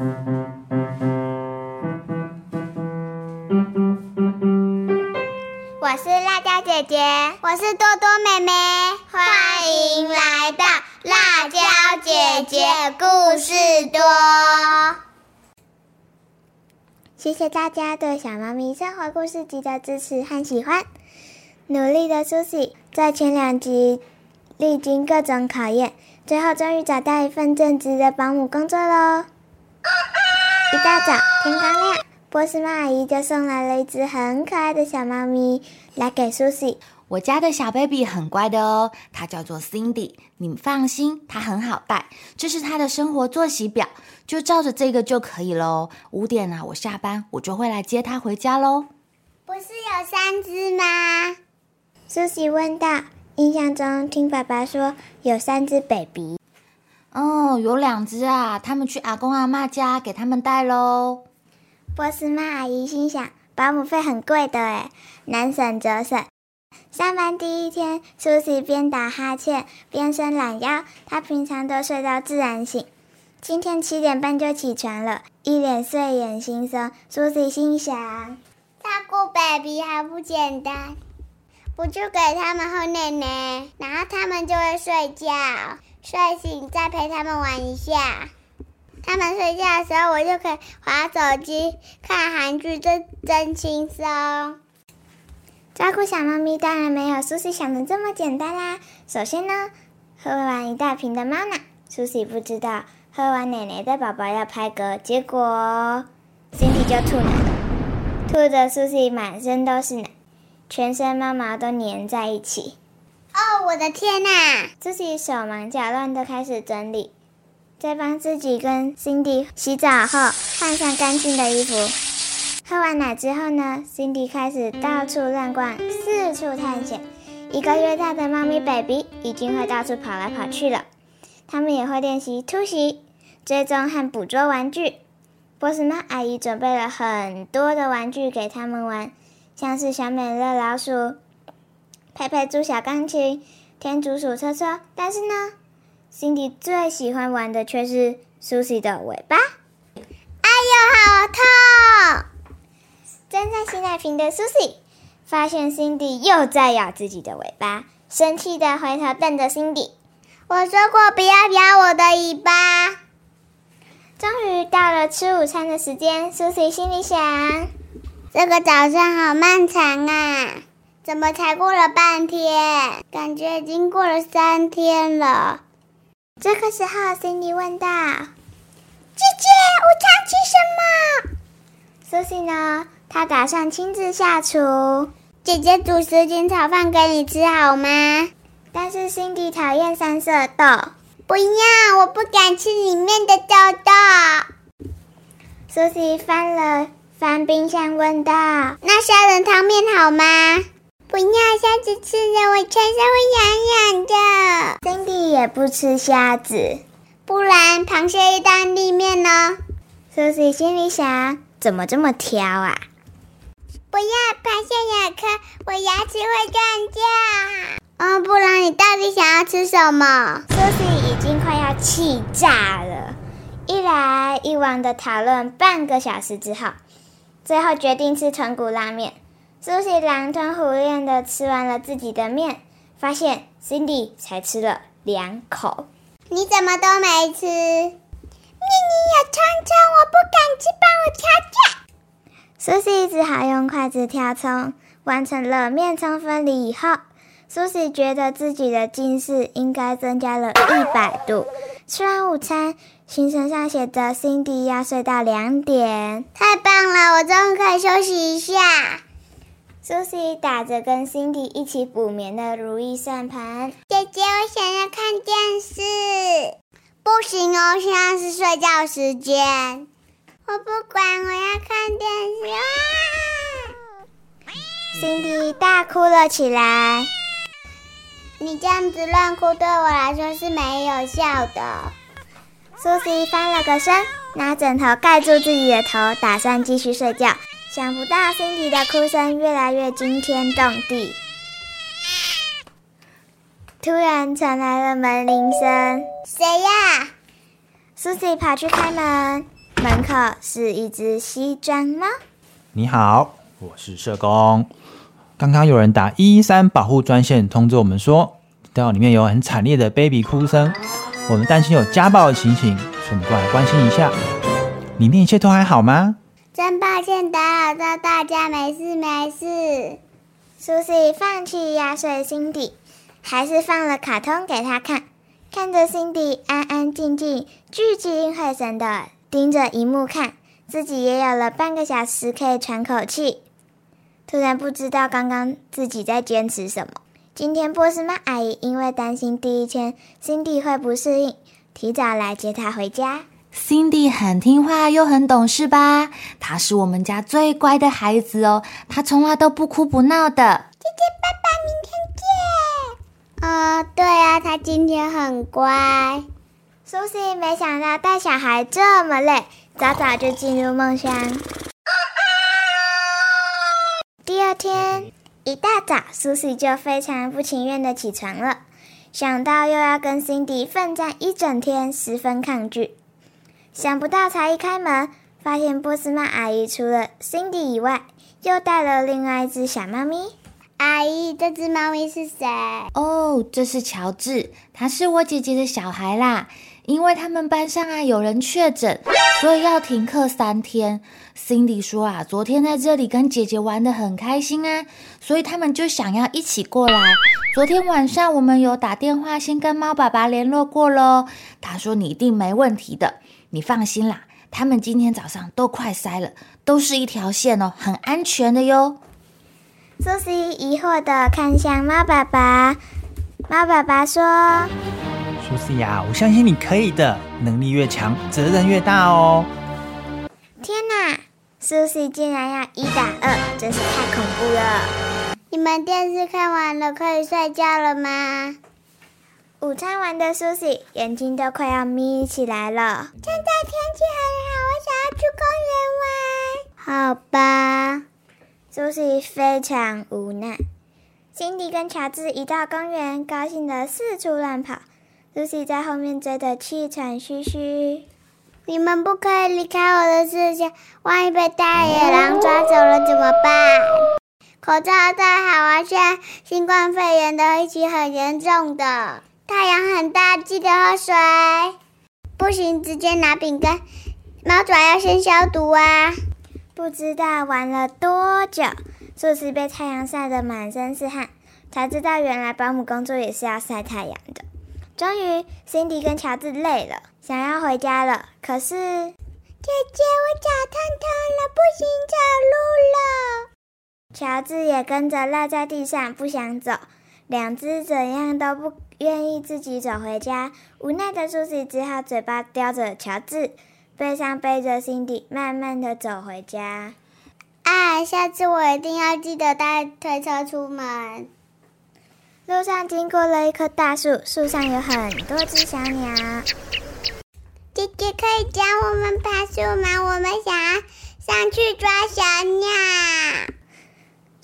我是辣椒姐姐，我是多多妹妹，欢迎来到辣椒姐姐故事多。谢谢大家对小猫咪生活故事集的支持和喜欢。努力的苏西在前两集历经各种考验，最后终于找到一份正职的保姆工作喽。一大早，天刚亮，波斯猫阿姨就送来了一只很可爱的小猫咪来给苏西。我家的小 baby 很乖的哦，它叫做 Cindy，你们放心，它很好带。这是它的生活作息表，就照着这个就可以喽。五点啊，我下班我就会来接它回家喽。不是有三只吗？苏西问道。印象中听爸爸说有三只 baby。哦，有两只啊，他们去阿公阿妈家给他们带喽。波斯曼阿姨心想，保姆费很贵的诶，难省则省。上班第一天，苏西边打哈欠边伸懒腰。她平常都睡到自然醒，今天七点半就起床了，一脸睡眼惺忪。苏西心想：照顾 baby 还不简单？不就给他们喝奶奶，然后他们就会睡觉，睡醒再陪他们玩一下。他们睡觉的时候，我就可以划手机、看韩剧，这真轻松。照顾小猫咪当然没有苏西想的这么简单啦。首先呢，喝完一大瓶的猫奶，苏西不知道喝完奶奶的宝宝要拍嗝，结果身体就吐奶，吐的苏西满身都是奶。全身猫毛都粘在一起。哦，我的天哪！自己手忙脚乱的开始整理，在帮自己跟 Cindy 洗澡后换上干净的衣服。喝完奶之后呢，Cindy 开始到处乱逛，四处探险。一个月大的猫咪 baby 已经会到处跑来跑去了。他们也会练习突袭、追踪和捕捉玩具。波斯猫阿姨准备了很多的玩具给他们玩。像是小美乐老鼠、佩佩猪小钢琴、天竺鼠车车，但是呢，Cindy 最喜欢玩的却是 Susie 的尾巴。哎呦，好痛！正在洗奶瓶的 Susie 发现 Cindy 又在咬自己的尾巴，生气的回头瞪着 Cindy。我说过不要咬我的尾巴。终于到了吃午餐的时间，Susie 心里想。这个早上好漫长啊！怎么才过了半天？感觉已经过了三天了。这个时候，Cindy 问道：“姐姐，午餐吃什么？”苏西呢？她打算亲自下厨。姐姐煮什锦炒饭给你吃好吗？但是 Cindy 讨厌三色豆。不要，我不敢吃里面的豆豆。苏西翻了。翻冰箱问道：“那虾仁汤面好吗？”不要，虾子吃了我全身会痒痒的。Cindy 也不吃虾子，不然螃蟹意大利面呢？Susie 心里想：怎么这么挑啊？不要，螃蟹咬开我牙齿会断掉。嗯，不然你到底想要吃什么？Susie 已经快要气炸了，一来一往的讨论半个小时之后。最后决定吃豚骨拉面。苏西狼吞虎咽的吃完了自己的面，发现 Cindy 才吃了两口。你怎么都没吃？面你也尝尝，我不敢吃，帮我挑挑。苏西只好用筷子挑葱。完成了面葱分离以后，苏西觉得自己的近视应该增加了一百度。吃完午餐。行程上写着，Cindy 要睡到两点，太棒了！我终于可以休息一下。Susie 打着跟 Cindy 一起补眠的如意算盘。姐姐，我想要看电视。不行哦，现在是睡觉时间。我不管，我要看电视。Cindy 大哭了起来。你这样子乱哭，对我来说是没有效的。苏西翻了个身，拿枕头盖住自己的头，打算继续睡觉。想不到，Cindy 的哭声越来越惊天动地。突然传来了门铃声，谁呀？Susie 跑去开门。门口是一只西装猫。你好，我是社工。刚刚有人打一一三保护专线通知我们说，听到里面有很惨烈的 baby 哭声，我们担心有家暴的情形，所以我们过来关心一下。里面一切都还好吗？真抱歉打扰到大家，没事没事。苏西放弃压碎辛迪，还是放了卡通给他看，看着辛迪安安静静、聚精会神的盯着荧幕看，自己也有了半个小时可以喘口气。突然不知道刚刚自己在坚持什么。今天波斯曼阿姨因为担心第一天辛迪会不适应，提早来接她回家。Cindy 很听话又很懂事吧？她是我们家最乖的孩子哦，她从来都不哭不闹的。姐姐，爸爸，明天见。啊，对啊，她今天很乖。Susie 没想到带小孩这么累，早早就进入梦乡。第二天一大早，，Susie 就非常不情愿的起床了，想到又要跟辛迪奋战一整天，十分抗拒。想不到才一开门，发现波斯曼阿姨除了 Cindy 以外，又带了另外一只小猫咪。阿姨，这只猫咪是谁？哦，这是乔治，他是我姐姐的小孩啦。因为他们班上啊有人确诊，所以要停课三天。Cindy 说啊，昨天在这里跟姐姐玩的很开心啊，所以他们就想要一起过来。昨天晚上我们有打电话先跟猫爸爸联络过喽，他说你一定没问题的。你放心啦，他们今天早上都快塞了，都是一条线哦，很安全的哟。苏西疑惑的看向猫爸爸，猫爸爸说：“苏西呀，我相信你可以的，能力越强，责任越大哦。”天哪，苏西竟然要一打二，真是太恐怖了！你们电视看完了，可以睡觉了吗？午餐完的苏西眼睛都快要眯起来了。现在天气很好，我想要去公园玩。好吧，苏西非常无奈。辛迪跟乔治一到公园，高兴的四处乱跑。苏西在后面追得气喘吁吁。你们不可以离开我的视线，万一被大野狼抓走了怎么办？口罩戴好啊！现在新冠肺炎的疫情很严重的。太阳很大，记得喝水。不行，直接拿饼干。猫爪要先消毒啊！不知道玩了多久，苏西被太阳晒得满身是汗，才知道原来保姆工作也是要晒太阳的。终于，辛迪跟乔治累了，想要回家了。可是，姐姐，我脚痛痛了，不行走路了。乔治也跟着赖在地上，不想走。两只怎样都不。愿意自己走回家，无奈的苏西只好嘴巴叼着乔治，背上背着辛迪，慢慢的走回家。啊，下次我一定要记得带推车出门。路上经过了一棵大树，树上有很多只小鸟。姐姐可以教我们爬树吗？我们想要上去抓小鸟。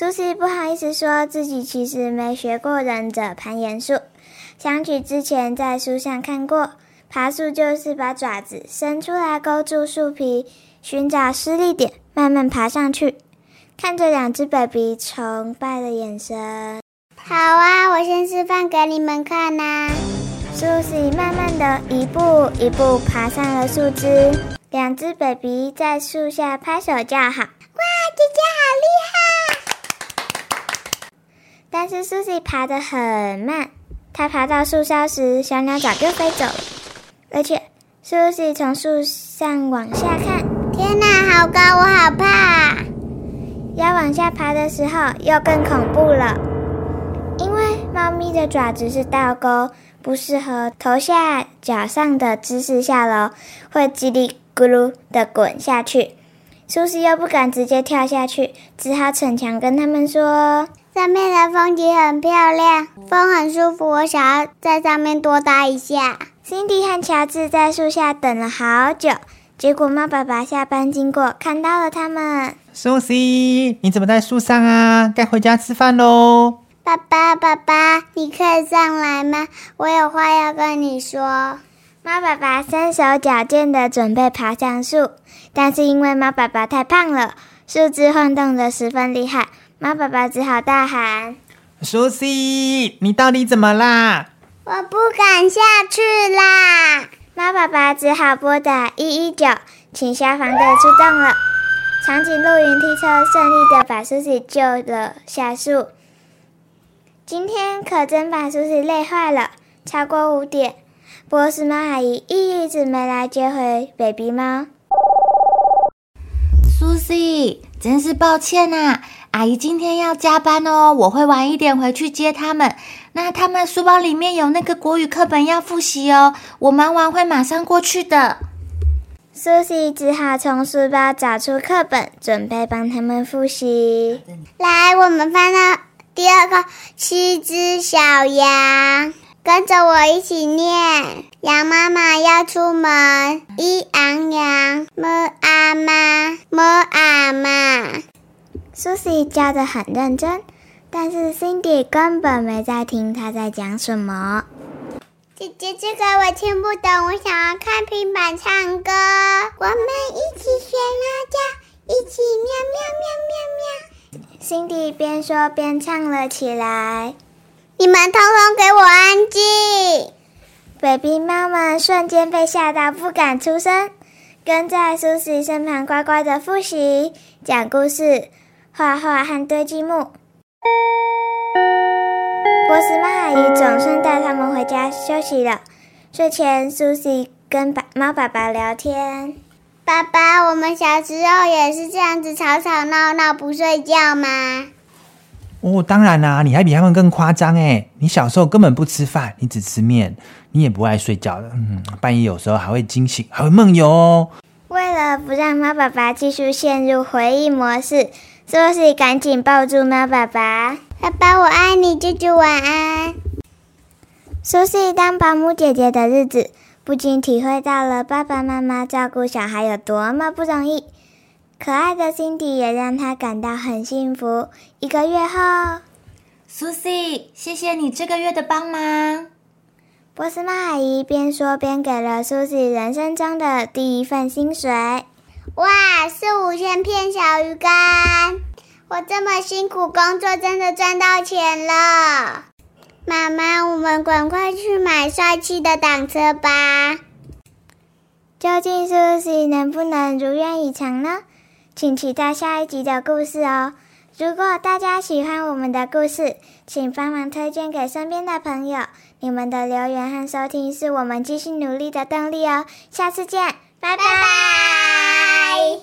苏西不好意思说自己其实没学过忍者攀岩术。想起之前在书上看过，爬树就是把爪子伸出来勾住树皮，寻找施力点，慢慢爬上去。看着两只 baby 崇拜的眼神。好啊，我先示范给你们看呐。苏西慢慢的一步一步爬上了树枝，两只 baby 在树下拍手叫好。哇，姐姐好厉害！但是苏西爬得很慢。他爬到树梢时，小鸟早就飞走了。而且，苏西从树上往下看，天哪，好高，我好怕！要往下爬的时候，又更恐怖了。因为猫咪的爪子是倒钩，不适合头下脚上的姿势下楼，会叽里咕噜的滚下去。苏西又不敢直接跳下去，只好逞强跟他们说。上面的风景很漂亮，风很舒服，我想要在上面多待一下。辛迪和乔治在树下等了好久，结果猫爸爸下班经过，看到了他们。苏西，你怎么在树上啊？该回家吃饭喽。爸爸，爸爸，你可以上来吗？我有话要跟你说。猫爸爸身手矫健的准备爬上树，但是因为猫爸爸太胖了，树枝晃动的十分厉害，猫爸爸只好大喊苏西，你到底怎么啦？我不敢下去啦！猫爸爸只好拨打一一九，请消防队出动了。长颈鹿云梯车顺利的把苏西救了下树。今天可真把苏西累坏了。超过五点，波斯猫阿姨一直没来接回 baby 猫。苏西，真是抱歉呐，阿姨今天要加班哦，我会晚一点回去接他们。那他们书包里面有那个国语课本要复习哦，我忙完会马上过去的。苏西只好从书包找出课本，准备帮他们复习。来，我们翻到第二个，七只小羊，跟着我一起念：羊妈妈要出门，一昂羊，么阿苏西教的很认真，但是 Cindy 根本没在听他在讲什么。姐姐，这个我听不懂，我想要看平板唱歌。我们一起学猫叫，一起喵喵喵喵喵。Cindy 边说边唱了起来。你们通通给我安静！baby 猫们瞬间被吓到，不敢出声，跟在苏西身旁乖乖的复习、讲故事、画画和堆积木。波斯猫阿姨总算带他们回家休息了。睡前，苏西跟爸猫爸爸聊天：“爸爸，我们小时候也是这样子吵吵闹闹不睡觉吗？”“哦，当然啦，你还比他们更夸张哎！你小时候根本不吃饭，你只吃面，你也不爱睡觉的。嗯，半夜有时候还会惊醒，还会梦游哦。”为了不让猫爸爸继续陷入回忆模式，苏西赶紧抱住猫爸爸。爸爸，我爱你，舅舅晚安。苏西当保姆姐姐的日子，不仅体会到了爸爸妈妈照顾小孩有多么不容易，可爱的辛迪也让她感到很幸福。一个月后，苏西，谢谢你这个月的帮忙。波斯猫阿姨边说边给了苏西人生中的第一份薪水。哇，是五千片小鱼干！我这么辛苦工作，真的赚到钱了。妈妈，我们赶快去买帅气的挡车吧。究竟苏西能不能如愿以偿呢？请期待下一集的故事哦。如果大家喜欢我们的故事，请帮忙推荐给身边的朋友。你们的留言和收听是我们继续努力的动力哦。下次见，拜拜。